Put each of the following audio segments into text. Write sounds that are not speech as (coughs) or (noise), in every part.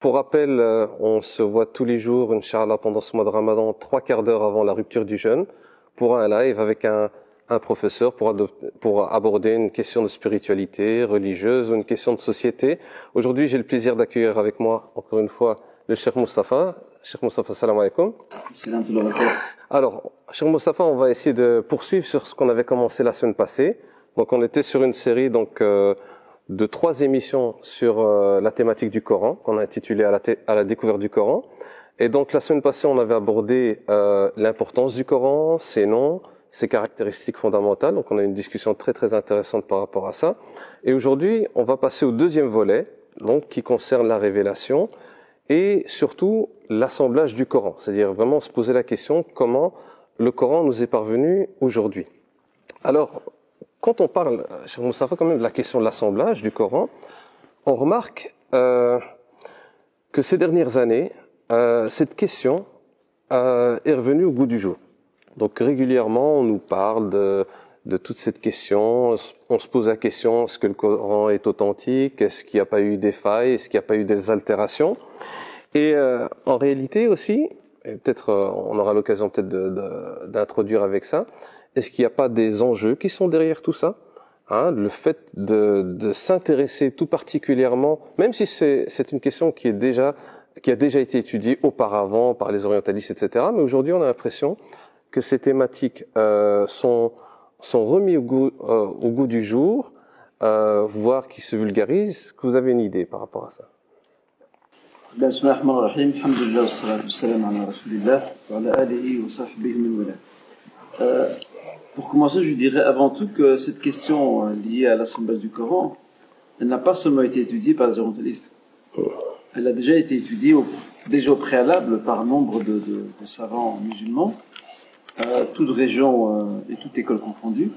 Pour rappel, euh, on se voit tous les jours, Inch'Allah, pendant ce mois de Ramadan, trois quarts d'heure avant la rupture du jeûne, pour un live avec un, un professeur pour, pour, aborder une question de spiritualité religieuse ou une question de société. Aujourd'hui, j'ai le plaisir d'accueillir avec moi, encore une fois, le Cheikh Mustafa. Cheikh Mustafa, salam alaikum. Alors, Cheikh Mustafa, on va essayer de poursuivre sur ce qu'on avait commencé la semaine passée. Donc, on était sur une série, donc, euh, de trois émissions sur euh, la thématique du Coran, qu'on a intitulé à la, à la, découverte du Coran. Et donc la semaine passée, on avait abordé euh, l'importance du Coran, ses noms, ses caractéristiques fondamentales. Donc on a une discussion très très intéressante par rapport à ça. Et aujourd'hui, on va passer au deuxième volet, donc qui concerne la révélation et surtout l'assemblage du Coran. C'est-à-dire vraiment se poser la question comment le Coran nous est parvenu aujourd'hui? Alors, quand on parle, cher Moussafa, quand même de la question de l'assemblage du Coran, on remarque euh, que ces dernières années, euh, cette question euh, est revenue au goût du jour. Donc régulièrement, on nous parle de, de toute cette question. On se pose la question est-ce que le Coran est authentique? Est-ce qu'il n'y a pas eu des failles? Est-ce qu'il n'y a pas eu des altérations? Et euh, en réalité aussi, et peut-être euh, on aura l'occasion peut-être d'introduire avec ça, est-ce qu'il n'y a pas des enjeux qui sont derrière tout ça hein, Le fait de, s'intéresser tout particulièrement, même si c'est une question qui a déjà été étudiée auparavant par les orientalistes, etc. Mais aujourd'hui, on a l'impression que ces thématiques euh, sont remis au goût, euh, au goût du jour, euh, voire qui se vulgarisent. Est-ce que vous avez une idée par rapport à ça? Pour commencer, je dirais avant tout que cette question euh, liée à l'assemblage du Coran, elle n'a pas seulement été étudiée par les orientalistes. Elle a déjà été étudiée au, déjà au préalable par nombre de, de, de savants musulmans, euh, toutes régions euh, et toutes écoles confondues,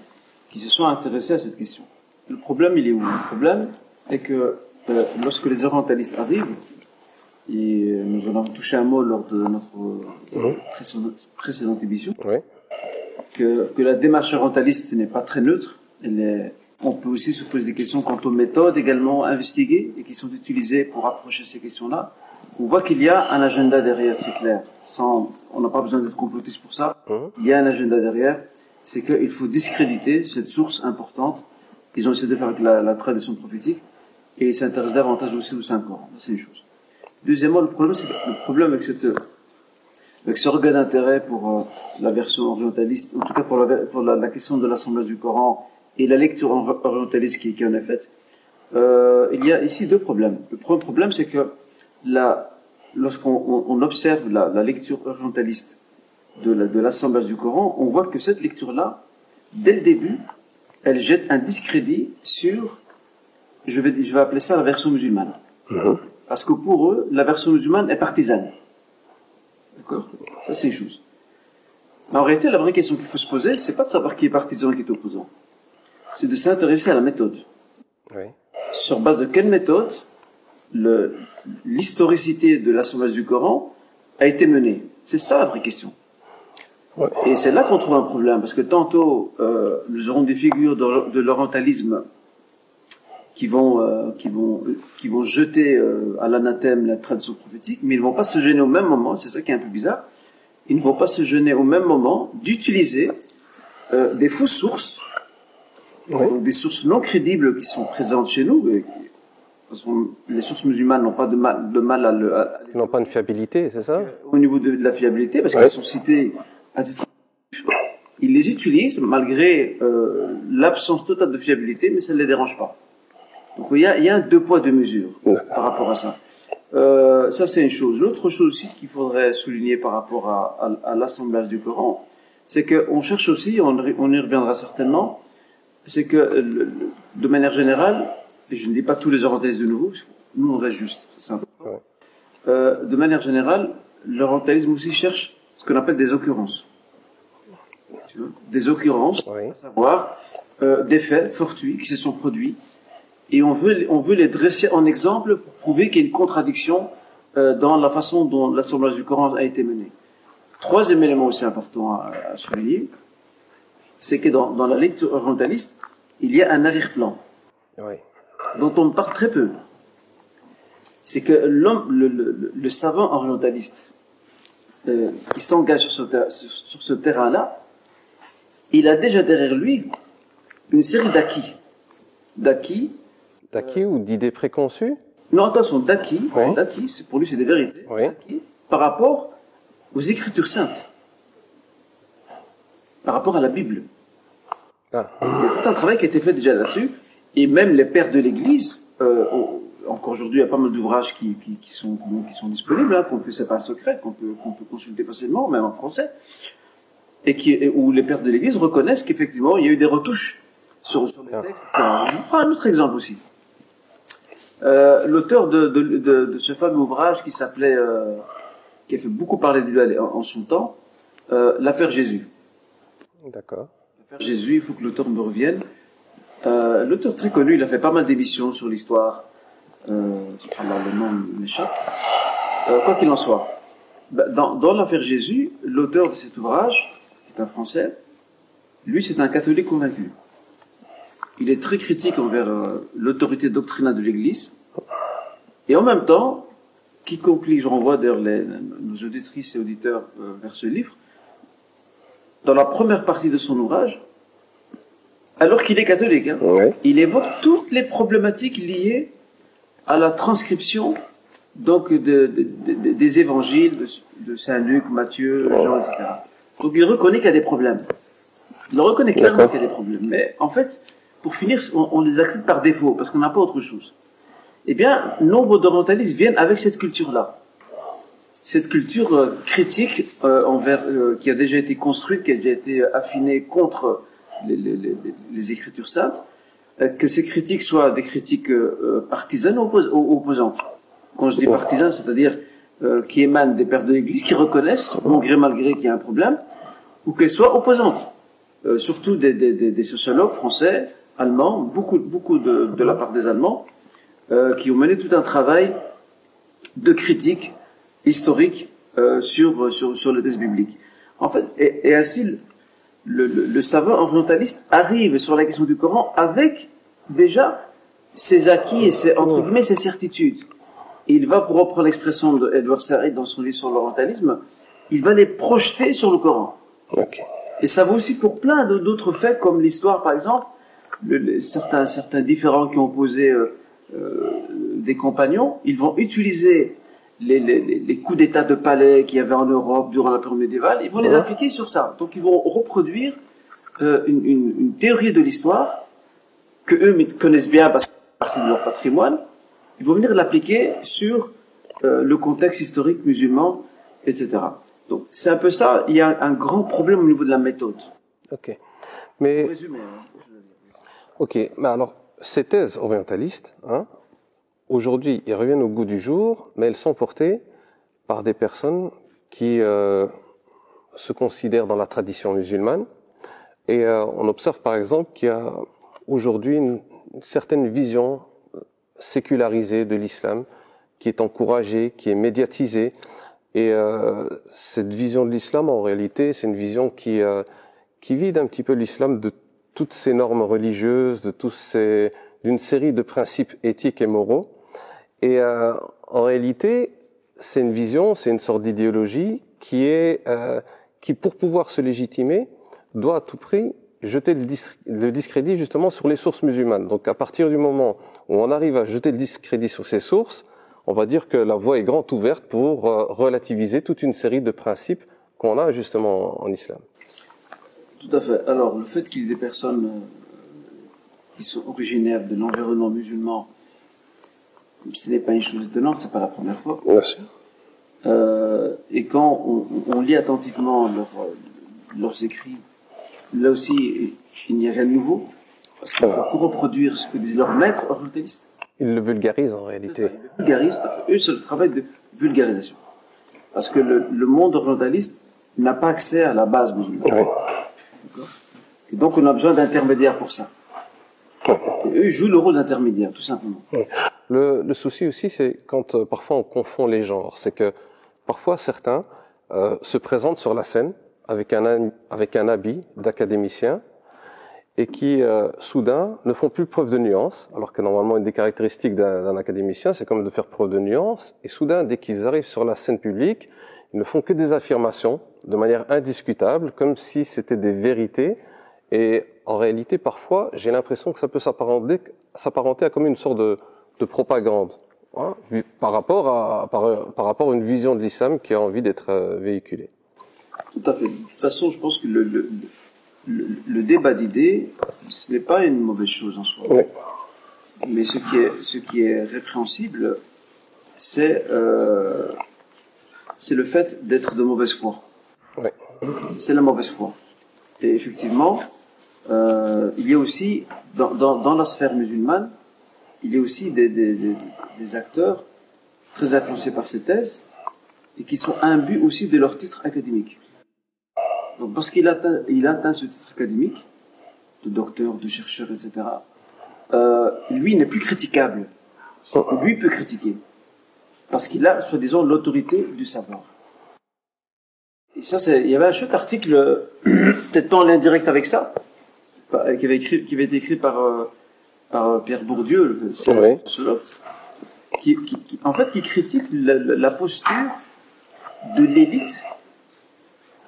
qui se sont intéressés à cette question. Le problème, il est où? Le problème est que euh, lorsque les orientalistes arrivent, et nous en avons touché un mot lors de notre mmh. précédente, précédente émission, oui que, que la démarche orientaliste n'est pas très neutre. Elle est, on peut aussi se poser des questions quant aux méthodes également investiguées et qui sont utilisées pour approcher ces questions-là. On voit qu'il y a un agenda derrière très clair. Sans, on n'a pas besoin d'être complotiste pour ça. Mmh. Il y a un agenda derrière. C'est qu'il faut discréditer cette source importante qu'ils ont essayé de faire avec la, la tradition prophétique et ils s'intéressent davantage aussi au Saint-Coran. C'est une chose. Deuxièmement, le problème, c'est le problème avec cette avec ce regard d'intérêt pour euh, la version orientaliste, en tout cas pour la, pour la, question de l'assemblage du Coran et la lecture orientaliste qui, qui en est faite, euh, il y a ici deux problèmes. Le premier problème, c'est que lorsqu'on on, observe la, la, lecture orientaliste de l'assemblage du Coran, on voit que cette lecture-là, dès le début, elle jette un discrédit sur, je vais, je vais appeler ça la version musulmane. Mm-hmm. Parce que pour eux, la version musulmane est partisane. D'accord Ça, c'est une chose. Mais en réalité, la vraie question qu'il faut se poser, c'est pas de savoir qui est partisan et qui est opposant. C'est de s'intéresser à la méthode. Oui. Sur base de quelle méthode l'historicité de l'assemblage du Coran a été menée? C'est ça la vraie question. Et c'est là qu'on trouve un problème, parce que tantôt, euh, nous aurons des figures de l'orientalisme qui vont, euh, qui vont, qui vont jeter euh, à l'anathème la tradition prophétique, mais ils ne vont pas se gêner au même moment, c'est ça qui est un peu bizarre, ils ne vont pas se gêner au même moment d'utiliser euh, des fausses sources, des sources non crédibles qui sont présentes chez nous. Et, les sources musulmanes n'ont pas de mal, de mal à le. Ils n'ont pas une fiabilité, c'est ça? Au niveau de, la fiabilité, parce qu'elles sont citées à titre. Ils les utilisent malgré l'absence totale de fiabilité, mais ça ne les dérange pas. Donc il y a, il y a un deux poids deux mesures par rapport à ça. Euh, ça c'est une chose. L'autre chose aussi qu'il faudrait souligner par rapport à, à, à l'assemblage du Coran, c'est qu'on cherche aussi, on, on, y reviendra certainement, c'est que de manière générale, et je ne dis pas tous les orientalistes de nouveau, nous on reste juste, c'est important. Euh, de manière générale, l'orientalisme aussi cherche ce qu'on appelle des occurrences. Tu vois des occurrences, à savoir euh, des faits fortuits qui se sont produits et on veut, on veut les dresser en exemple pour prouver qu'il y a une contradiction euh, dans la façon dont l'assemblage du Coran a été mené. Troisième élément aussi important à, souligner, c'est que dans, dans, la lecture orientaliste, il y a un arrière-plan dont on parle très peu. c'est que l'homme, le, le, le, savant orientaliste, euh, qui s'engage sur ce, sur ce terrain-là, il a déjà derrière lui une série d'acquis. D'acquis. D'acquis ou d'idées préconçues Non, attention, d'acquis. D'acquis, pour lui, c'est des vérités. par rapport aux Écritures saintes. Par rapport à la Bible. Ah. Il y a tout un travail qui a été fait déjà là-dessus. Et même les pères de l'Église, euh, encore aujourd'hui, il y a pas mal d'ouvrages qui, qui, sont, qui sont disponibles, hein, qu'on peut, c'est pas un secret, qu'on peut, qu'on peut consulter facilement, même en français, et qui, où les pères de l'Église reconnaissent qu'effectivement, il y a eu des retouches sur, sur les ah. textes. un autre exemple aussi. Euh, l'auteur de, de, de, de, ce fameux ouvrage qui s'appelait, euh, qui a fait beaucoup parler de lui en, en son temps, euh, l'affaire Jésus. D'accord. L'affaire Jésus, il faut que l'auteur me revienne. L'auteur très connu, il a fait pas mal d'émissions sur l'histoire. Euh, alors le nom m'échappe. Quoi qu'il en soit, bah, dans, dans l'affaire Jésus, l'auteur de cet ouvrage, qui est un Français, lui c'est un catholique convaincu. Il est très critique envers euh, l'autorité doctrinale de l'Église. Et en même temps, quiconque lit, je renvoie d'ailleurs nos auditrices et auditeurs euh, vers ce livre, dans la première partie de son ouvrage, alors qu'il est catholique, hein, il évoque toutes les problématiques liées à la transcription donc de, des évangiles de, Saint Luc, Matthieu, Jean, etc. Donc il reconnaît qu'il y a des problèmes. Il reconnaît clairement qu'il y a des problèmes. Mais en fait, pour finir, on, les accepte par défaut, parce qu'on n'a pas autre chose. Eh bien, nombre d'orientalistes viennent avec cette culture-là. Cette culture euh, critique euh, envers, euh, qui a déjà été construite, qui a déjà été affinée contre les, Écritures saintes, que ces critiques soient des critiques partisanes ou opposantes. Quand je dis partisanes, c'est-à-dire qui émanent des pères de l'Église, qui reconnaissent, bon gré mal gré, qu'il y a un problème, ou qu'elles soient opposantes. surtout des sociologues français, allemands, beaucoup, beaucoup de, de la part des Allemands, euh, qui ont mené tout un travail de critique historique euh, sur, sur, sur le texte biblique. En fait, et, et ainsi, le, le, le, savant orientaliste arrive sur la question du Coran avec déjà ses acquis et ses, entre guillemets, ses certitudes. Et il va, pour reprendre l'expression de Edward Said dans son livre sur l'orientalisme, il va les projeter sur le Coran. Okay. Et ça vaut aussi pour plein d'autres faits, comme l'histoire, par exemple, le, certains, certains différents qui ont posé euh, euh, des compagnons, ils vont utiliser les, les, les coups d'état de palais qu'il y avait en Europe durant la période médiévale, ils vont les appliquer sur ça. Donc ils vont reproduire euh, une, une, une, théorie de l'histoire que eux connaissent bien parce que c'est partie de leur patrimoine. Ils vont venir l'appliquer sur le contexte historique musulman, etc. Donc c'est un peu ça. Il y a un grand problème au niveau de la méthode. Ok. Mais. Ok, mais alors, ces thèses orientalistes, hein, aujourd'hui, elles reviennent au goût du jour, mais elles sont portées par des personnes qui euh, se considèrent dans la tradition musulmane. Et euh, on observe par exemple qu'il y a aujourd'hui une, certaine vision sécularisée de l'islam qui est encouragée, qui est médiatisée. Et euh, cette vision de l'islam, en réalité, c'est une vision qui, euh, qui vide un petit peu l'islam de toutes ces normes religieuses, de tous ces, d'une série de principes éthiques et moraux. Et euh, en réalité, c'est une vision, c'est une sorte d'idéologie qui est, euh, qui pour pouvoir se légitimer, doit à tout prix jeter le, discrédit justement sur les sources musulmanes. Donc à partir du moment où on arrive à jeter le discrédit sur ces sources, on va dire que la voie est grande ouverte pour euh, relativiser toute une série de principes qu'on a justement en islam. Tout à fait. Alors, le fait qu'il y ait des personnes euh, qui sont originaires de l'environnement musulman, ce n'est pas une chose étonnante, c'est pas la première fois. Merci. Euh, et quand on, on lit attentivement leur, leurs écrits, là aussi, il n'y a rien de nouveau. Parce qu'il faut reproduire ce que disaient leurs maîtres orientalistes. Ils le vulgarisent en réalité. Ils le vulgarisent, eux, c'est le travail de vulgarisation. Parce que le, le monde orientaliste n'a pas accès à la base musulmane. Oui. Et donc on a besoin d'intermédiaires pour ça. Et eux jouent le rôle d'intermédiaire, tout simplement. Le, le souci aussi, c'est quand euh, parfois on confond les genres. C'est que parfois certains euh, se présentent sur la scène avec un, avec un habit d'académicien et qui, euh, soudain, ne font plus preuve de nuance, alors que normalement, une des caractéristiques d'un académicien, c'est comme de faire preuve de nuance, et soudain, dès qu'ils arrivent sur la scène publique, ils ne font que des affirmations de manière indiscutable, comme si c'était des vérités, et en réalité, parfois, j'ai l'impression que ça peut s'apparenter à comme une sorte de, de propagande, hein, par, rapport à, par, par, rapport à une vision de l'islam qui a envie d'être euh, véhiculée. Tout à fait. De toute façon, je pense que le, le, le, débat d'idées, ce n'est pas une mauvaise chose en soi. Mais ce qui est, ce qui est répréhensible, c'est euh, c'est le fait d'être de mauvaise foi. C'est la mauvaise foi. Et effectivement, euh, il y a aussi, dans, dans, dans, la sphère musulmane, il y a aussi des, des, des, des acteurs très influencés par ces thèses et qui sont imbus aussi de leur titre académique. Donc, parce qu'il atteint, il atteint ce titre académique, de docteur, de chercheur, etc., euh, lui n'est plus critiquable. Lui peut critiquer. Parce qu'il a, soi-disant, l'autorité du savoir. Et ça, c'est, il y avait un chouette article, (coughs) peut-être pas en lien direct avec ça, qui avait, écrit, qui avait été écrit par, euh, par Pierre Bourdieu, le qui, qui, en fait, qui critique la, la posture de l'élite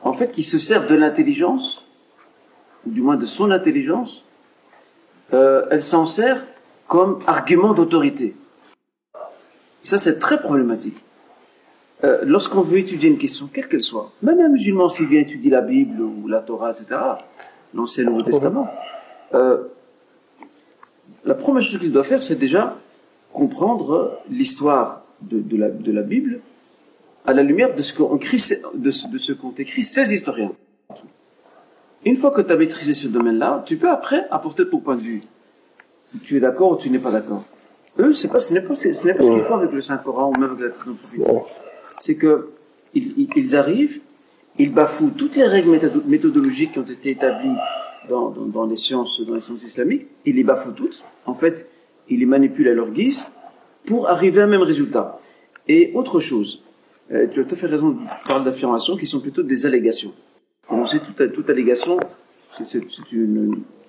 en fait, qui se sert de l'intelligence, ou du moins de son intelligence, euh, elle s'en sert comme argument d'autorité. Ça, c'est très problématique. Euh, lorsqu'on veut étudier une question, quelle qu'elle soit, même un musulman s'il vient étudier la Bible ou la Torah, etc., l'Ancien et le Nouveau Testament, euh, la première chose qu'il doit faire, c'est déjà comprendre l'histoire de, de, la, de la Bible à la lumière de ce qu'ont écrit, de ce, qu'ont écrit ces historiens. Une fois que tu as maîtrisé ce domaine-là, tu peux après apporter ton point de vue. Tu es d'accord ou tu n'es pas d'accord. Eux, c'est pas, ce n'est pas, ce n'est pas ce qu'ils font avec le Saint-Coran ou même avec la tradition C'est que, ils, ils, arrivent, ils bafouent toutes les règles méthodologiques qui ont été établies dans, dans, dans, les sciences, dans les sciences islamiques, ils les bafouent toutes. En fait, ils les manipulent à leur guise pour arriver à un même résultat. Et autre chose, euh, tu as tout à fait raison de parler d'affirmations qui sont plutôt des allégations. on sait, toute, toute allégation, c'est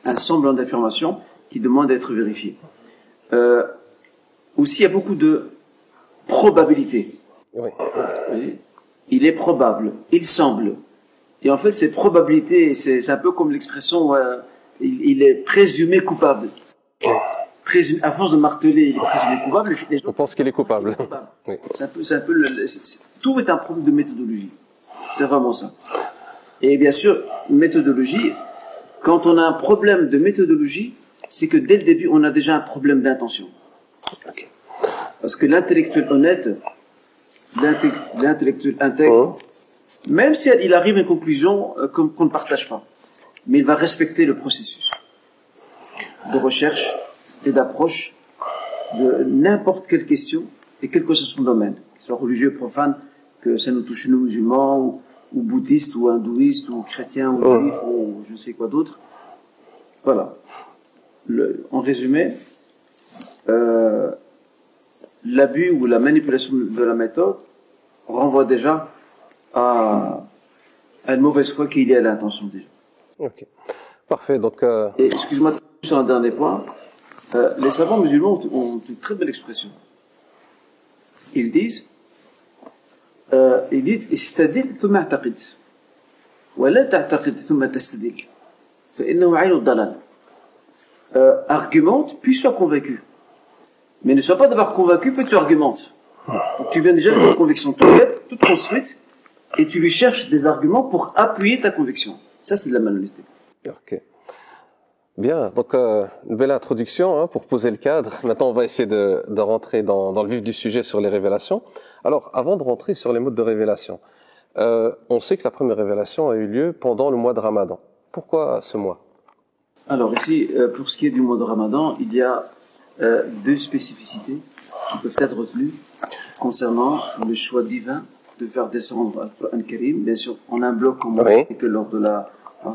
un semblant d'affirmation qui demande d'être vérifié. Euh, aussi, il y a beaucoup de probabilités. Oui. Il est probable, il semble. Et en fait, ces probabilités, c'est un peu comme l'expression euh, il, il, est présumé coupable à force de marteler, il est présumé coupable. Les gens, On pense qu'il est coupable. Oui. Un peu, c'est un peu le, tout est un problème de méthodologie. C'est vraiment ça. Et bien sûr, méthodologie, quand on a un problème de méthodologie, c'est que dès le début, on a déjà un problème d'intention. Parce que l'intellectuel honnête, l'intellectuel intègre, oh. même si il arrive à une conclusion euh, qu'on ne partage pas, mais il va respecter le processus de recherche, et d'approche de n'importe quelle question et quel que soit son domaine, qu'il soit religieux, profane, que ça nous touche nous musulmans, ou, ou bouddhistes, ou hindouistes, ou chrétiens, ou juifs, ou je ne sais quoi d'autre. Voilà. Le, en résumé, euh, l'abus ou la manipulation de la méthode renvoie déjà à, à une mauvaise foi qu'il y a à l'intention déjà. Ok. Parfait. Donc, euh... excuse-moi, sur un dernier point. Euh, les savants musulmans ont, une très belle expression. Ils disent, euh, ils disent, استدل ثم اعتقد ولا تعتقد ثم تستدل فإنه عين الضلال. Euh, argumente puis sois convaincu. Mais ne sois pas d'abord convaincu puis tu argumentes. Donc, tu viens déjà de une conviction toute toute construite et tu lui cherches des arguments pour appuyer ta conviction. Ça, c'est de la malhonnêteté. Ok. Bien, donc euh, une belle introduction hein, pour poser le cadre. (laughs) Maintenant, on va essayer de, de rentrer dans, dans, le vif du sujet sur les révélations. Alors, avant de rentrer sur les modes de révélation, euh, on sait que la première révélation a eu lieu pendant le mois de Ramadan. Pourquoi ce mois? Alors ici, euh, pour ce qui est du mois de Ramadan, il y a euh, deux spécificités qui peuvent être retenues concernant le choix divin de faire descendre Al-Qur'an Karim, bien sûr en un bloc comme oui. que lors de la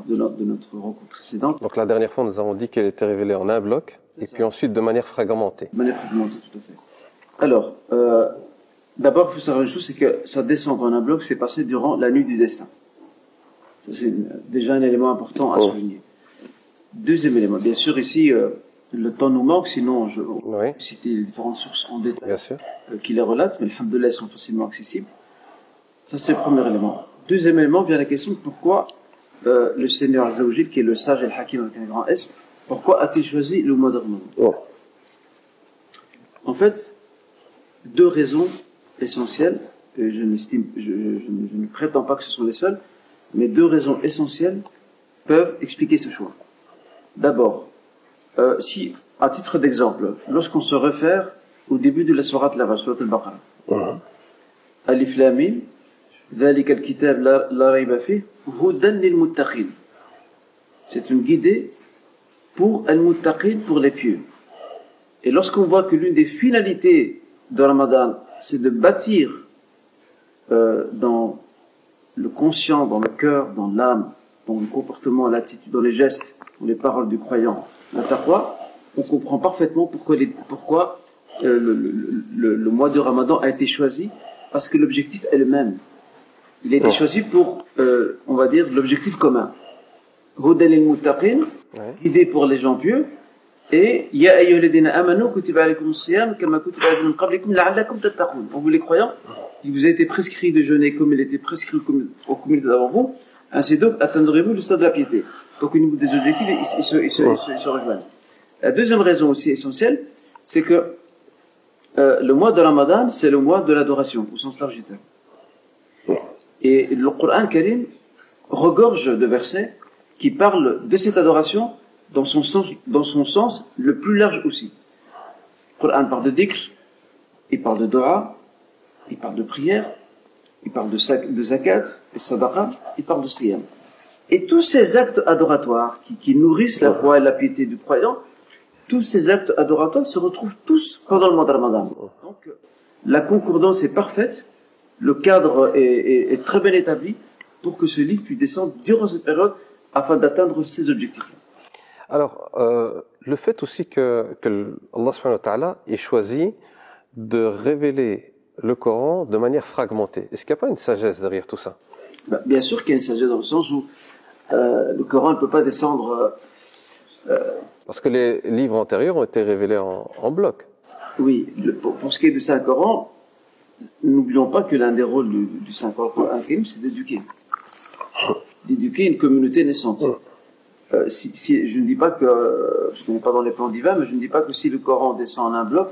de, notre rencontre précédente. Donc la dernière fois, nous avons dit qu'elle était révélée en un bloc, et puis ensuite de manière fragmentée. De manière fragmentée, tout à fait. Alors, euh, d'abord, il faut savoir une chose, c'est que ça descendre en un bloc, c'est passé durant la nuit du destin. C'est déjà un élément important à oh. souligner. Deuxième élément. Bien sûr, ici, euh, le temps nous manque, sinon je Oui, citer les différentes sources en détail bien sûr. euh, qui les relatent, mais alhamdoulilah, elles sont facilement accessibles. Ça, c'est le premier élément. Deuxième élément vient la question de pourquoi euh, le Seigneur Azzawajal, qui est le sage et le hakim avec un grand S, pourquoi a-t-il choisi le mois de Oh. En fait, deux raisons essentielles, et je n'estime, je, je- je ne- je ne prétends pas que ce sont les seules, mais deux raisons essentielles peuvent expliquer ce choix. D'abord, euh, si, à titre d'exemple, lorsqu'on se réfère au début de la sourate la sourate al-Baqarah, Mhm. Alif Lam Mim, ذلك الكتاب لا لا ريب فيه هدى للمتقين. C'est une guidée pour al-muttaqin, pour les pieux. Et lorsqu'on voit que l'une des finalités de Ramadan, c'est de bâtir euh, dans le conscient, dans le cœur, dans l'âme, dans le comportement, l'attitude, dans les gestes, dans les paroles du croyant, la taqwa, on comprend parfaitement pourquoi, les- pourquoi euh, le, le- le- le mois de Ramadan a été choisi, parce que l'objectif est le même. Il a été choisi pour, euh, on va dire, l'objectif commun. Ouais. guidé pour les gens pieux, et Ya ayyuhalladhina amanu kutiba alaykum as-siyam kama kutiba ala min qablikum la'allakum tattaqun. On vous les croyants, il vous a été prescrit de jeûner comme il était prescrit aux commun- aux communautés d'avant vous, ainsi donc atteindrez-vous le stade de la piété. Donc au niveau des objectifs, ils, ils se, ils se- ils se- ils se rejoignent. La deuxième raison aussi essentielle, c'est que euh, le mois de Ramadan, c'est le mois de l'adoration, au sens large du terme. Et le Coran Karim regorge de versets qui parlent de cette adoration dans son sens, dans son sens le plus large aussi. Le Coran parle de dhikr, il parle de dua, il parle de prière, il parle de, de zakat, et sadaqa, il parle de siyam. Et tous ces actes adoratoires qui, qui nourrissent la foi et la piété du croyant, tous ces actes adoratoires se retrouvent tous pendant le mois de Ramadan. Donc, la concordance est parfaite, le cadre est, est- est très bien établi pour que ce livre puisse descendre durant cette période afin d'atteindre ces objectifs. Alors, euh, le fait aussi que, que Allah subhanahu wa ta'ala ait choisi de révéler le Coran de manière fragmentée. Est-ce qu'il n'y a pas une sagesse derrière tout ça? Bah, bien sûr qu'il y a une sagesse dans le sens où euh, le Coran ne peut pas descendre. euh, Parce que les livres antérieurs ont été révélés en, en bloc. oui, le- pour, pour ce qui est du Saint-Coran, n'oublions pas que l'un des rôles du, du Saint-Coran, c'est d'éduquer. D'éduquer une communauté naissante. Euh, si, si- je ne dis pas que, euh, je ne connais pas dans les plans divins, mais je ne dis pas que si le Coran descend en un bloc,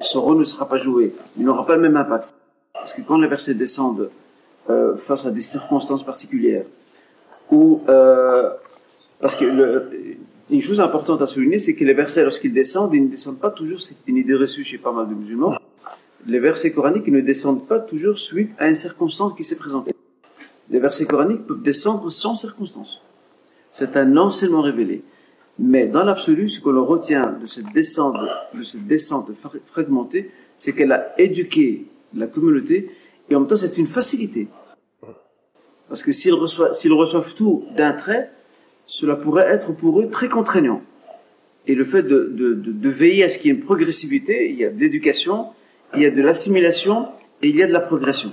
son rôle ne sera pas joué. Il n'aura pas le même impact. Parce que quand les versets descendent euh, face à des circonstances particulières, ou euh, parce que le, une chose importante à souligner, c'est que les versets, lorsqu'ils descendent, ils ne descendent pas toujours, c'est une idée reçue chez pas mal de musulmans, les versets coraniques ne descendent pas toujours suite à une circonstance qui s'est présentée. Les versets coraniques peuvent descendre sans circonstance. C'est un enseignement révélé. Mais dans l'absolu, ce que l'on retient de cette descente, de cette descente fra- fragmentée, c'est qu'elle a éduqué la communauté et en même temps c'est une facilité. Parce que s'ils reçoivent, s'ils reçoivent tout d'un trait, cela pourrait être pour eux très contraignant. Et le fait de, de, de, de veiller à ce qu'il y ait une progressivité, il y a de l'éducation, il y a de l'assimilation et il y a de la progression.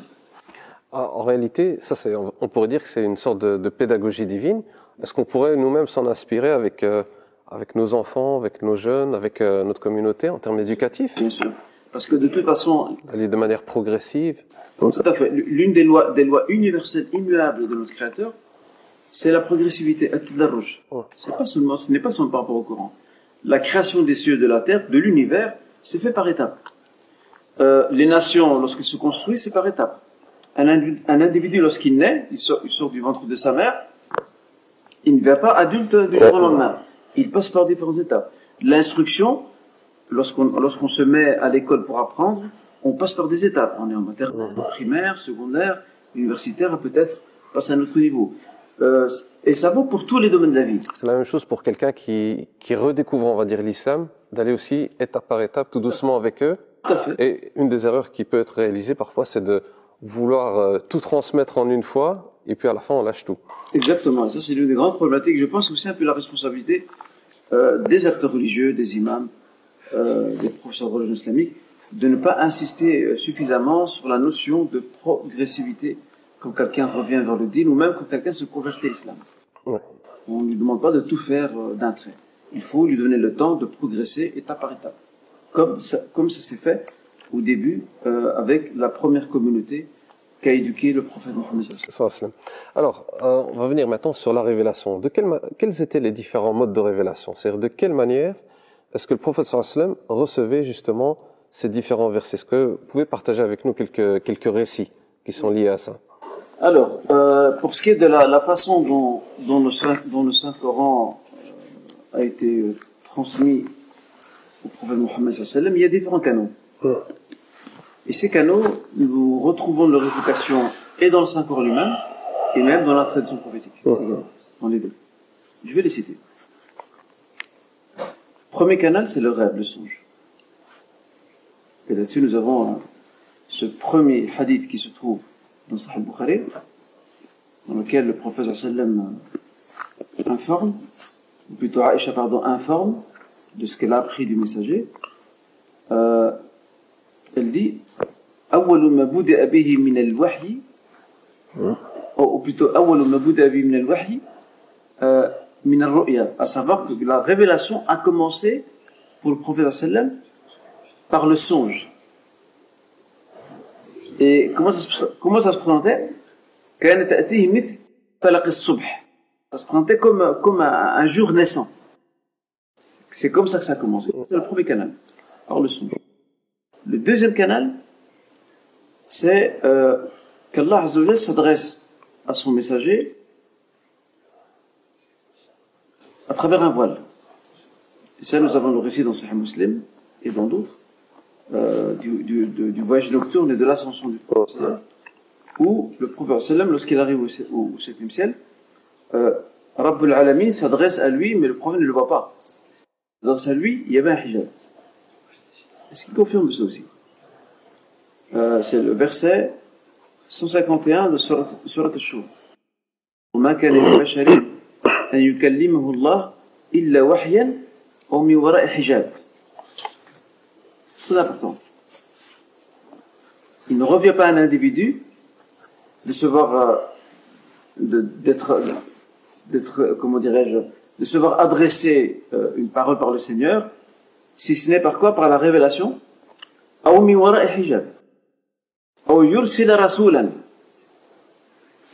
Ah, En réalité, ça, c'est, on pourrait dire que c'est une sorte de, de pédagogie divine. Est-ce qu'on pourrait nous-mêmes s'en inspirer avec, euh, avec nos enfants, avec nos jeunes, avec euh, notre communauté en termes éducatifs? Bien sûr. Parce que de toute façon, Aller de manière progressive Tout à fait. L'une des lois, des lois universelles immuables de notre Créateur, c'est la progressivité. C'est pas seulement, ce n'est pas seulement par rapport au Coran. La création des cieux de la terre, de l'univers, c'est fait par étapes. Euh, les nations, lorsqu'elles se construisent, c'est par étapes. Un, individu- un individu, lorsqu'il naît, il sort, il sort du ventre de sa mère, il ne devient pas adulte du jour au lendemain. Il passe par différentes étapes. L'instruction, lorsqu'on lorsqu'on se met à l'école pour apprendre, on passe par des étapes. On est en maternelle, primaire, secondaire, universitaire, et peut-être passe à un autre niveau. Euh, et ça vaut pour tous les domaines de la vie. C'est la même chose pour quelqu'un qui, qui redécouvre, on va dire, l'islam, d'aller aussi étape par étape, tout doucement avec eux. Tout à fait. Et une des erreurs qui peut être réalisée parfois, c'est de vouloir euh, tout transmettre en une fois, et puis à la fin, on lâche tout. Exactement. Ça, c'est l'une des grandes problématiques. Je pense aussi un peu la responsabilité euh, des acteurs religieux, des imams, euh, des professeurs de religion islamique, de ne pas insister euh, suffisamment sur la notion de progressivité quand quelqu'un revient vers le din ou même quand quelqu'un se convertit à l'islam. Ouais. On ne lui demande pas de tout faire euh, d'un trait. Il faut lui donner le temps de progresser étape par étape. Comme ça, comme ça s'est fait au début euh, avec la première communauté qu'a éduqué le prophète Mohammed. Alors, euh, on va venir maintenant sur la révélation. De quelle quels étaient les différents modes de révélation? C'est-à-dire de quelle manière est-ce que le prophète recevait justement ces différents versets? Est-ce que vous pouvez partager avec nous quelques, quelques récits qui sont liés à ça? Alors, euh, pour ce qui est de la, la façon dont, dont, le, dont le Saint-Coran euh, a été euh, transmis au prophète Mohammed, il y a différents canaux. Et ces canaux, nous retrouvons leur réputation et dans le Saint-Coran lui-même, et même dans la tradition prophétique. Dans les deux. Je vais les citer Premier canal, c'est le rêve, le songe. Et là-dessus, nous avons hein, ce premier hadith qui se trouve dans Sahih Bukhari, dans lequel le prophète sallam euh, informe, ou plutôt Aïcha, pardon, informe de ce qu'elle a appris du messager. Euh, elle dit أول ما بدأ به من الوحي ou plutôt أول ما بدأ به من الوحي min al-ru'ya, à savoir que la révélation a commencé pour le prophète sallam par le songe. Et comment ça se, comment ça se présentait? Ça se présentait comme, comme un, jour naissant. C'est comme ça que ça a commencé. C'est le premier canal, par le songe. Le deuxième canal, c'est euh, qu'Allah s'adresse à son messager à travers un voile. Et ça, nous avons le récit dans Sahih Muslim et dans d'autres, euh, du, voyage nocturne et de l'ascension du prophète, où le prophète, lorsqu'il arrive au, septième ciel, euh, Rabbul Alamin s'adresse à lui, mais le prophète ne le voit pas. S'adresse à lui, il y avait un hijab. Est-ce qu'il confirme ça aussi? Euh, c'est le verset 151 de Surat, al-Shur. « أن يكلمه الله إلا وحيا أو من وراء حجاب Très important. Il ne revient pas à un individu de se voir, d'être, d'être, comment dirais-je, de se voir adresser euh, une parole par le Seigneur, si ce n'est par quoi Par la révélation. أو من وراء حجاب أو يرسل رسولا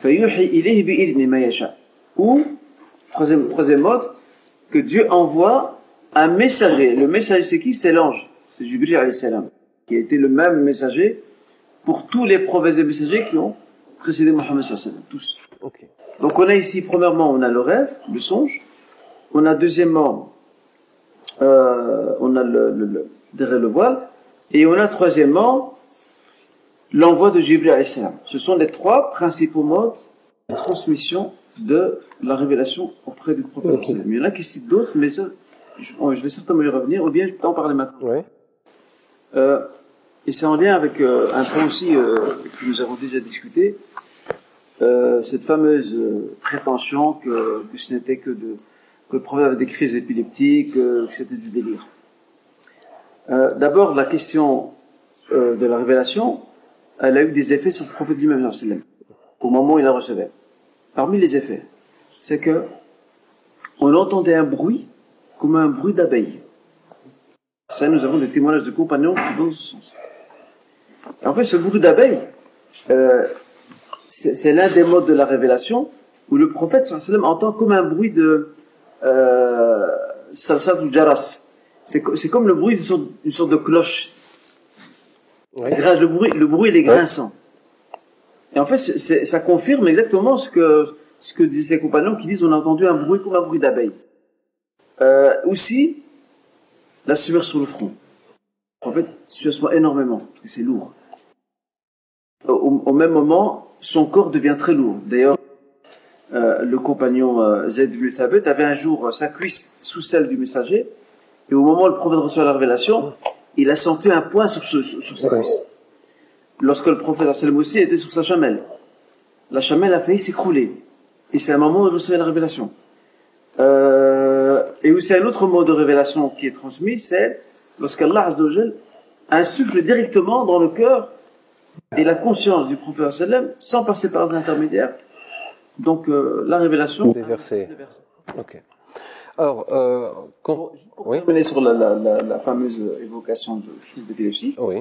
فيوحي إليه بإذن ما يشاء ou Troisième, troisième mode, que Dieu envoie un messager. Le messager, c'est qui? C'est l'ange. C'est Jibril salam, qui a été le même messager pour tous les prophètes et messagers qui ont précédé Mohammed sallam, tous. Donc on a ici, premièrement, on a le rêve, le songe. On a deuxièmement, euh, on a le, le, derrière le voile. Et on a troisièmement, l'envoi de Jibril salam. Ce sont les trois principaux modes de transmission de la révélation auprès du prophète. Il y en a qui citent d'autres, mais ça, je, vais certainement y revenir, ou bien je peux en parler maintenant. Euh, et c'est en lien avec euh, un point aussi euh, que nous avons déjà discuté, cette fameuse prétention que, ce n'était que de que le prophète avait des crises épileptiques, que c'était du délire. D'abord, la question de la révélation, elle a eu des effets sur le prophète lui-même, au moment où il la recevait. Parmi les effets, c'est que on entendait un bruit comme un bruit d'abeille. Ça, nous avons des témoignages de compagnons qui vont dans ce sens. En fait, ce bruit d'abeille, euh, c'est l'un des modes de la révélation où le prophète sallam entend comme un bruit de euh, salsa ou jaras. C'est comme le bruit d'une sorte, sorte, de cloche. Le bruit, le bruit, il est grinçant. Et en fait, ça confirme exactement ce que, ce que disent ses compagnons qui disent on a entendu un bruit comme un bruit d'abeille. Euh, aussi, la sueur sur le front. En fait, sueur énormément, parce que c'est lourd. Au, même moment, son corps devient très lourd. D'ailleurs, euh, le compagnon euh, Zayd ibn Thabit avait un jour sa cuisse sous celle du messager, et au moment où le prophète reçoit la révélation, il a senti un poids sur, sur sa cuisse lorsque le prophète aussi était sur sa chamelle. La chamelle a failli s'écrouler. Et c'est un moment où il recevait la révélation. Euh, et aussi un autre mot de révélation qui est transmis, c'est lorsqu'Allah insuffle directement dans le cœur et la conscience du prophète sans passer par des intermédiaires. Donc euh, la révélation. Des versets. Ok. Alors, euh, quand... Pour, pour Oui. terminer sur la, la, la, la fameuse évocation de crise d'épilepsie, Oui.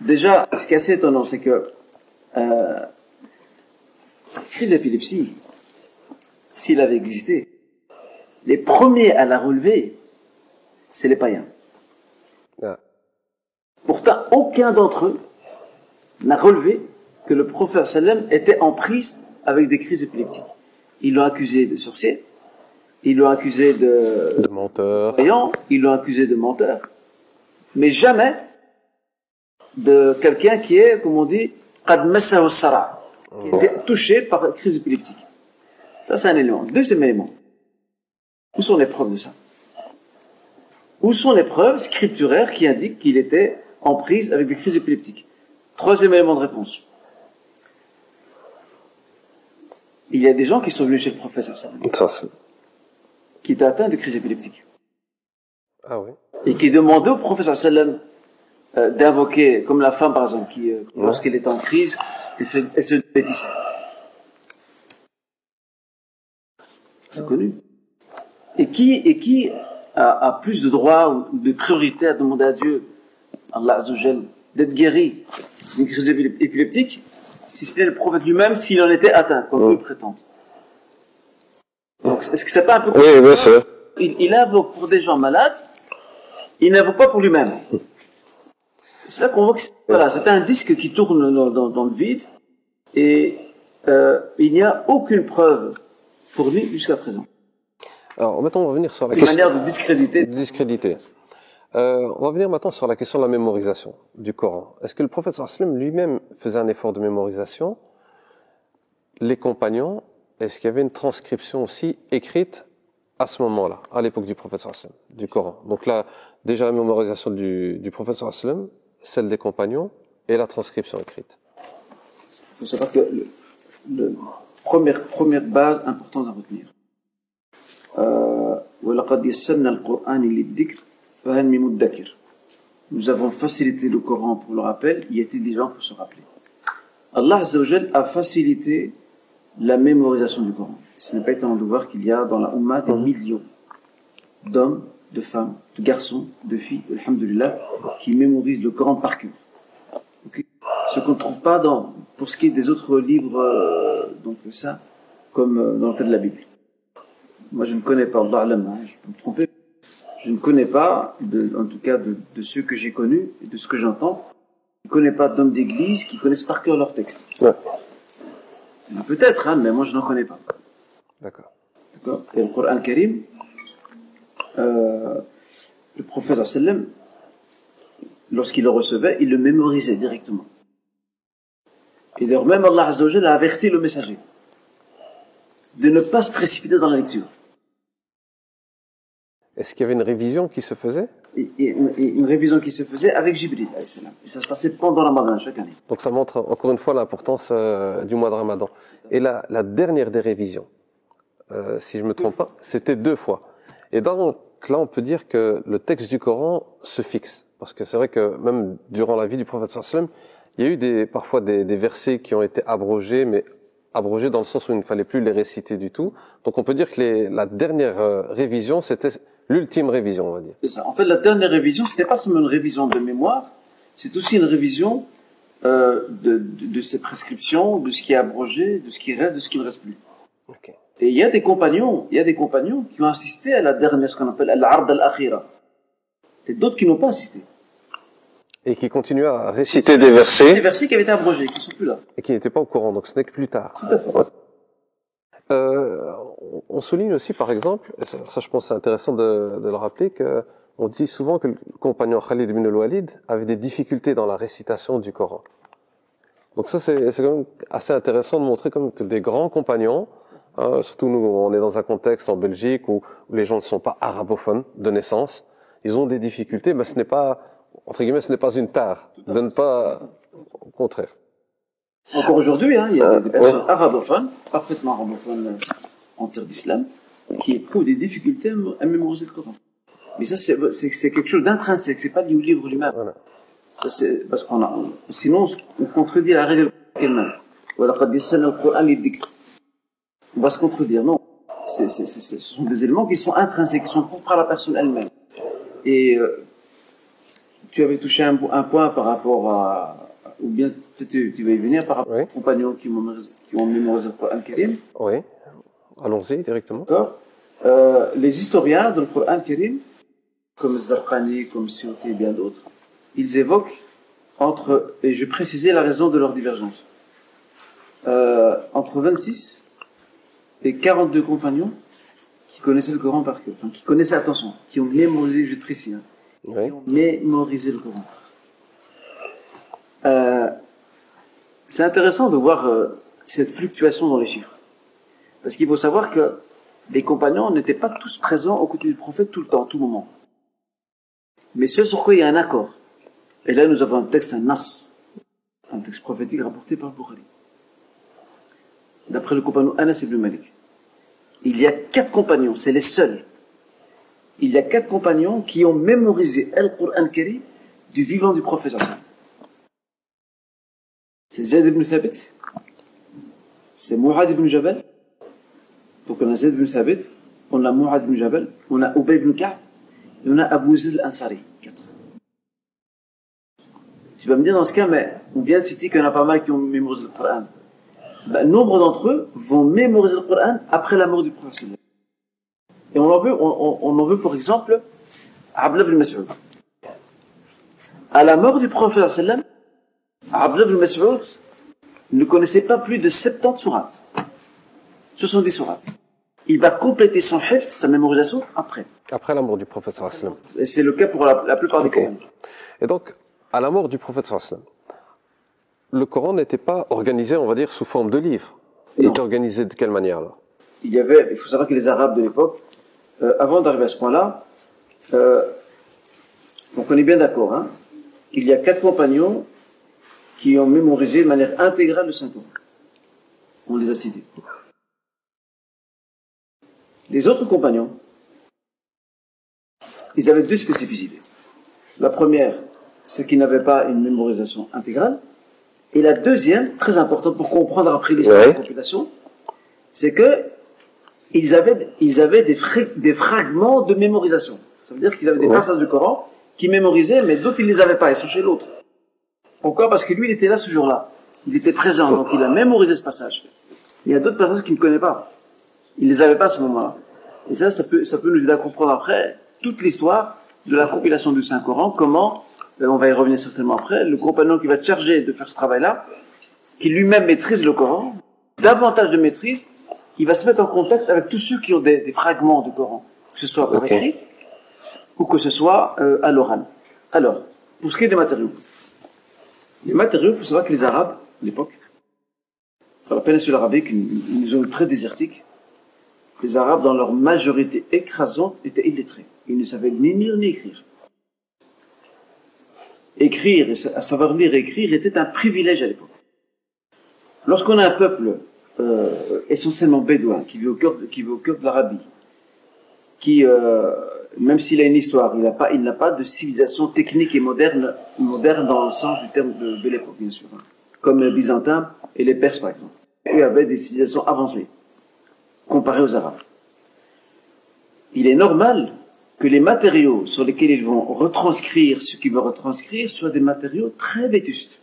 Déjà, ce qui est assez étonnant, c'est que euh, crise d'épilepsie, s'il avait existé, les premiers à la relever, c'est les païens. Ah. Pourtant, aucun d'entre eux n'a relevé que le prophète sallam était en prise avec des crises épileptiques. Ils l'ont accusé de sorcier, ils l'ont accusé de De menteur. ils l'ont accusé de menteur, mais jamais de quelqu'un qui est, comme on dit, qui était touché par une crise épileptique. Ça, c'est un élément. Deuxième élément. Où sont les preuves de ça? Où sont les preuves scripturaires qui indiquent qu'il était en prise avec des crises épileptiques? Troisième élément de réponse. Il y a des gens qui sont venus chez le professeur Ça, qui étaient atteints de crises épileptiques. Ah oui. et qui demandait au professeur sallam euh, d'invoquer, comme la femme par exemple, qui, euh, lorsqu'elle était en crise, elle se, elle se connu. Et qui, et qui a, a plus de droit ou de priorité à demander à Dieu, Allah Azzawajal, d'être guéri d'une crise épilep- épileptique, si c'était le prophète lui-même, s'il en était atteint, comme Ouais. eux prétendent. Donc, est-ce que c'est pas un peu Oui, bien sûr. il, il invoque pour des gens malades, il n'invoque pas pour lui-même. C'est ça qu'on voit que c'est, voilà, un disque qui tourne dans, dans- dans le vide et euh, il n'y a aucune preuve fournie jusqu'à présent. Alors maintenant, on va venir sur la question manière de discréditer. de discréditer. Euh, on va venir maintenant sur la question de la mémorisation du Coran. Est-ce que le prophète lui-même faisait un effort de mémorisation? Les compagnons, est-ce qu'il y avait une transcription aussi écrite à ce moment-là, à l'époque du prophète du Coran? Donc là, déjà la mémorisation du, du prophète celle des compagnons et la transcription écrite. Il faut savoir que la première, première base importante à retenir, euh, nous avons facilité le Coran pour le rappel, il y était des gens pour se rappeler. Allah a facilité la mémorisation du Coran. Ce n'est pas étonnant de voir qu'il y a dans la Ummah des mhm. millions d'hommes de femmes, de garçons, de filles, alhamdulillah, qui mémorisent le Coran par cœur. Ce qu'on ne trouve pas dans, pour ce qui est des autres livres, euh, donc ça, comme euh, dans le cas de la Bible. Moi, je ne connais pas, Allah hein, je peux me tromper, je ne connais pas, de, en tout cas de, de ceux que j'ai connus et de ce que j'entends, je ne connais pas d'hommes d'église qui connaissent par cœur leur texte. Ouais. Peut-être, hein, mais moi je n'en connais pas. D'accord. D'accord Et le Coran Karim, euh, le prophète sallam, lorsqu'il le recevait, il le mémorisait directement. Et d'ailleurs, même Allah a averti le messager de ne pas se précipiter dans la lecture. Est-ce qu'il y avait une révision qui se faisait? Et, et une, et une révision qui se faisait avec Jibril. Et ça se passait pendant la Ramadan chaque année. Donc ça montre encore une fois l'importance euh, du mois de Ramadan. Et la, la dernière des révisions, euh, si je me trompe pas, c'était deux fois. Et donc là, on peut dire que le texte du Coran se fixe. Parce que c'est vrai que même durant la vie du prophète sallam, il y a eu des, parfois des, des versets qui ont été abrogés, mais abrogés dans le sens où il ne fallait plus les réciter du tout. Donc on peut dire que les, la dernière euh, révision, c'était l'ultime révision, on va dire. C'est ça. En fait, la dernière révision, ce n'est pas seulement une révision de mémoire, c'est aussi une révision euh, de, de, de ces prescriptions, de ce qui est abrogé, de ce qui reste, de ce qui ne reste plus. Ok. Et il y a des compagnons, il y a des compagnons qui ont assisté à la dernière, ce qu'on appelle al-ard al-akhira. Et d'autres qui n'ont pas assisté. Et qui continuent à réciter des Des versets versets qui avaient été abrogés, qui ne sont plus là. et qui n'étaient pas au courant. Donc ce n'est que plus tard. Tout à fait. Euh, on souligne aussi, par exemple, et ça, ça, je pense c'est intéressant de, de le rappeler, que on dit souvent que le compagnon Khalid ibn al-Walid avait des difficultés dans la récitation du Coran. Donc ça, c'est c'est quand même assez intéressant de montrer comme que des grands compagnons, hein, surtout nous, on est dans un contexte en Belgique où, où les gens ne sont pas arabophones de naissance, ils ont des difficultés, mais ce n'est pas, entre guillemets, ce n'est pas une tare de ne pas, au contraire. Encore aujourd'hui, hein, il y a des, des personnes ouais. arabophones, parfaitement arabophones euh, en terre d'islam, qui éprouvent des difficultés à mé- à mémoriser le Coran. Mais ça, c'est quelque chose d'intrinsèque, c'est pas lié au livre lui-même. Voilà. Ça, c'est parce qu'on a, sinon, on contredit la règle elle-même. On va se contredire, non. c'est, c'est, c'est, ce sont des éléments qui sont intrinsèques, qui sont propres à la personne elle-même. Et euh, tu avais touché un, un, point par rapport à, ou bien tu, tu vas y venir par rapport Oui. aux compagnons qui ont, qui ont mémorisé le Coran Karim. Oui. Allons-y directement. D'accord Euh, Les historiens de le Coran Karim, comme Zarqani, comme Siyuti et bien d'autres, ils évoquent entre, et je précisais la raison de leur divergence, euh, entre 26 et 42 compagnons qui connaissaient le Coran par cœur, enfin, qui connaissaient, attention, qui ont mémorisé, je précise, hein, Oui. qui ont mémorisé le Coran. Euh, c'est intéressant de voir euh, cette fluctuation dans les chiffres. Parce qu'il faut savoir que les compagnons n'étaient pas tous présents aux côtés du prophète tout le temps, tout moment. Mais ce sur quoi il y a un accord. Et là, nous avons un texte, un nas, un texte prophétique rapporté par le Bukhari. D'après le compagnon Anas ibn Malik. Il y a quatre compagnons, c'est les seuls. Il y a quatre compagnons qui ont mémorisé Al-Qur'an Karim du vivant du prophète. C'est Zayd ibn Thabit, c'est Mu'ad ibn Jabal, donc on a Zayd ibn Thabit, on a Mu'ad ibn Jabal, on a Ubay ibn Ka'b, et on a Abu Zid al-Ansari. Quatre. Tu vas me dire dans ce cas, mais on vient de citer qu'il y en a pas mal qui ont mémorisé le Coran. Ben, nombre d'entre eux vont mémoriser le Coran après la mort du prophète. Et on en veut, on, on- on en veut pour exemple Abdullah ibn Mas'ud. À la mort du prophète Abdullah ibn Mas'ud ne connaissait pas plus de 70 sourates. 70 sourates. Il va compléter son heft, sa mémorisation, après. Après la mort du prophète. Et c'est le cas pour la, la plupart des cas. Et donc, à la mort du prophète sallallahu alayhi wa sallam, le Coran n'était pas organisé, on va dire, sous forme de livre. Il était organisé de quelle manière alors? Il y avait, il faut savoir que les Arabes de l'époque, euh, avant d'arriver à ce point-là, euh, donc on est bien d'accord, hein, il y a quatre compagnons qui ont mémorisé de manière intégrale le Saint-Coran. On les a cités. Les autres compagnons, ils avaient deux spécificités. La première, c'est qu'ils n'avaient pas une mémorisation intégrale. Et la deuxième, très importante pour comprendre après l'histoire Ouais. de la population, c'est que ils avaient, ils avaient des, des fragments de mémorisation. Ça veut dire qu'ils avaient des Ouais. passages du Coran qu'ils mémorisaient, mais d'autres ils les avaient pas, ils sont chez l'autre. Pourquoi? Parce que lui, il était là ce jour-là. Il était présent, donc il a mémorisé ce passage. Il y a d'autres personnes qui ne connaissent pas. Il les avait pas à ce moment-là. Et ça, ça peut, ça peut nous aider à comprendre après toute l'histoire de la compilation du Saint-Coran, comment, on va y revenir certainement après, le compagnon qui va être chargé de faire ce travail-là, qui lui-même maîtrise le Coran, davantage de maîtrise, il va se mettre en contact avec tous ceux qui ont des, des fragments du Coran, que ce soit par écrit ou que ce soit euh, à l'oral. Alors, pour ce qui est des matériaux, les matériaux, il faut savoir que les Arabes, à l'époque, dans la péninsule arabique, une, une zone très désertique, les Arabes, dans leur majorité écrasante, étaient illettrés. Ils ne savaient ni lire ni écrire. Écrire, sa- savoir lire et écrire était un privilège à l'époque. Lorsqu'on a un peuple euh, essentiellement bédouin, qui vit au cœur de, l'Arabie, qui, euh, même s'il a une histoire, il n'a pas, de civilisation technique et moderne, moderne dans le sens du terme de, de l'époque, bien sûr, hein. comme les Byzantins et les Perses, par exemple. Eux avaient des civilisations avancées, comparées aux Arabes. Il est normal que les matériaux sur lesquels ils vont retranscrire ce qu'ils veulent retranscrire soient des matériaux très vétustes.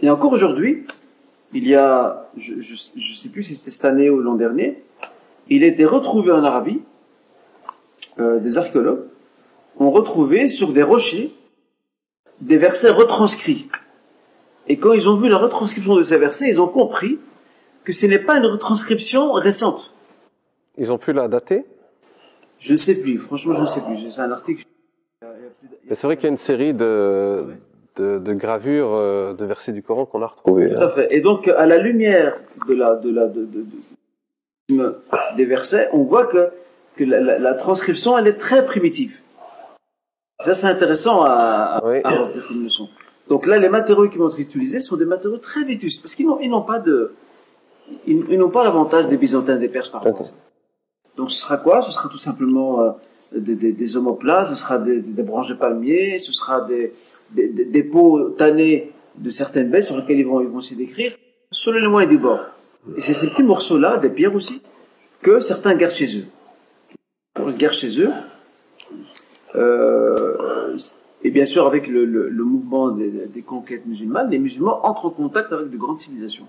Et encore aujourd'hui, il y a, je ne sais plus si c'était cette année ou l'an dernier, il a été retrouvé en Arabie, euh, des archéologues ont retrouvé sur des rochers des versets retranscrits. Et quand ils ont vu la retranscription de ces versets, ils ont compris que ce n'est pas une retranscription récente. Ils ont pu la dater? Je ne sais plus, franchement, je ne sais plus. C'est un article. Mais c'est vrai qu'il y a une série de, de, de gravures euh, de versets du Coran qu'on a retrouvées. Tout à fait. Et donc, à la lumière de la, de la, de, de- de- des versets, on voit que, que la, la- la transcription, elle est très primitive. Ça, c'est intéressant à, à, Oui. à comme leçon. Donc là, les matériaux qui vont être utilisés sont des matériaux très vétustes, parce qu'ils n'ont, pas de, ils, ils n'ont pas l'avantage des Byzantins, des Perses, par ça. Donc ce sera quoi? Ce sera tout simplement euh, des, des, omoplates, ce sera des, branches de palmier, ce sera des, des, peaux tannées de certaines baies sur lesquelles ils vont, ils vont essayer d'écrire, selon les moyens du bord. Et c'est ces petits morceaux-là, des pierres aussi, que certains gardent chez eux. Ils gardent chez eux. Euh, et bien sûr, avec le, le, le mouvement des, des, conquêtes musulmanes, les musulmans entrent en contact avec de grandes civilisations.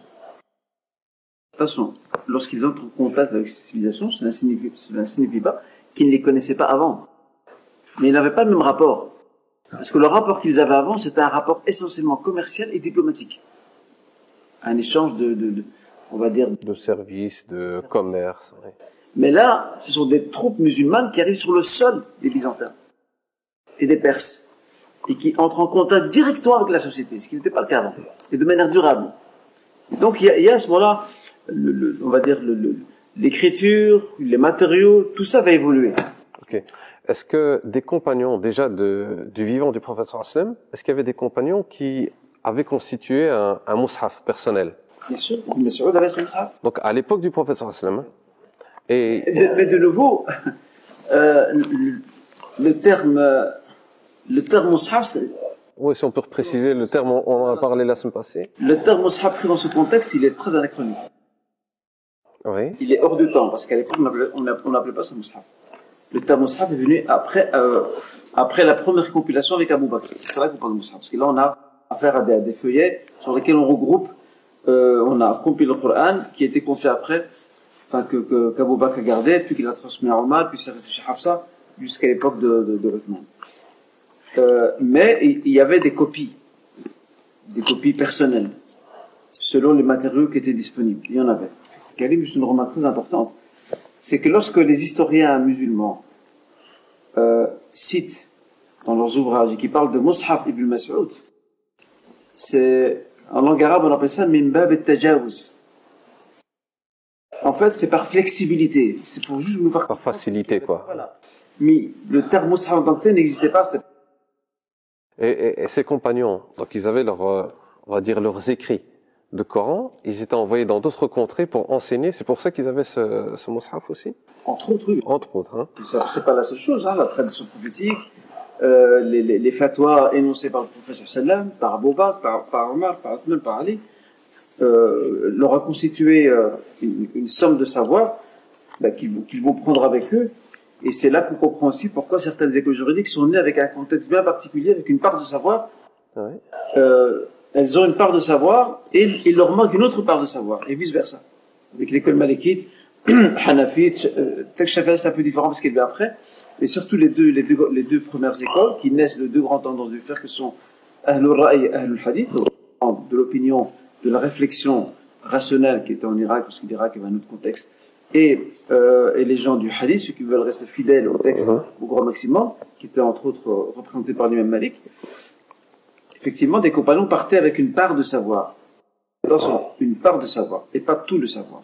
Attention, lorsqu'ils entrent en contact avec ces civilisations, cela ne signifie, cela signifie pas qu'ils ne les connaissaient pas avant. Mais ils n'avaient pas le même rapport. Parce que le rapport qu'ils avaient avant, c'était un rapport essentiellement commercial et diplomatique. Un échange de, de, de on va dire... De services, de commerce. Oui. Mais là, ce sont des troupes musulmanes qui arrivent sur le sol des Byzantins et des Perses et qui entrent en contact directement avec la société, ce qui n'était pas le cas avant, et de manière durable. Donc il y a, il y a à ce moment-là, le, le, on va dire, l'écriture, le, les matériaux, tout ça va évoluer. Ok. Est-ce que des compagnons déjà de, du vivant du prophète sallam, est-ce qu'il y avait des compagnons qui avaient constitué un, un mushaf personnel? Bien sûr, mais Saoud avait son mushaf. Donc à l'époque du prophète sallam. Et... Mais de nouveau, (laughs) euh, le, terme le terme mushaf, oui, si on peut préciser le terme, on en a parlé la semaine passée. Le terme mushaf pris dans ce contexte, il est très anachronique. Il est hors du temps, parce qu'à l'époque, on n'appelait pas ça mushaf. Le terme est venu après, euh, après la première compilation avec Abu Bakr. C'est là qu'on parle de mushaf, parce que là, on a affaire à des, à feuillets sur lesquels on regroupe, euh, on a compilé le Coran, qui a été confié après, enfin, que, que, Bakr a gardé, puis qu'il a transmis à Omar, puis c'est resté chez Hafsa, jusqu'à l'époque de, de, de. Euh, mais il y avait des copies, des copies personnelles, selon les matériaux qui étaient disponibles. Il y en avait. Karim, juste une remarque très importante, c'est que lorsque les historiens musulmans euh, citent dans leurs ouvrages et qui parlent de Mus'haf ibn Mas'ud, c'est, en langue arabe, on appelle ça mimbab et tajawuz. En fait, c'est par flexibilité. C'est pour juste nous faire... Par facilité, quoi. Voilà. Mais le terme Mus'haf en n'existait pas. Et, et, et, ses compagnons, donc ils avaient leur, on va dire leurs écrits de Coran, ils étaient envoyés dans d'autres contrées pour enseigner. C'est pour ça qu'ils avaient ce, ce mushaf aussi. Entre autres, oui. Entre autres, hein. C'est pas la seule chose, hein, la tradition prophétique, euh, les, les, les fatwas énoncés par le professeur Sallam, par Abu Bakr, par, par Omar, par Othman, par Ali, euh, leur a constitué euh, une, une, somme de savoir bah, qu'ils qu vont prendre avec eux et c'est là qu'on comprend aussi pourquoi certaines écoles juridiques sont nées avec un contexte bien particulier, avec une part de savoir. Ouais. Euh, elles ont une part de savoir et il leur manque une autre part de savoir, et vice-versa. Avec l'école malékite, (clears throat) Hanafite, euh, Shafii, c'est un peu différent parce qu'elle vient après, et surtout les deux, les, deux, les deux premières écoles qui naissent de deux grandes tendances du faire que sont Ahlul Ra'i et Ahlul Hadith, de l'opinion, de la réflexion rationnelle qui était en Irak, parce que l'Irak avait un autre contexte, et, euh, et les gens du hadith, ceux qui veulent rester fidèles au texte Mhm. au grand maximum, qui était entre autres euh, représenté par l'imam Malik, effectivement, des compagnons partaient avec une part de savoir. Une part de savoir, et pas tout le savoir.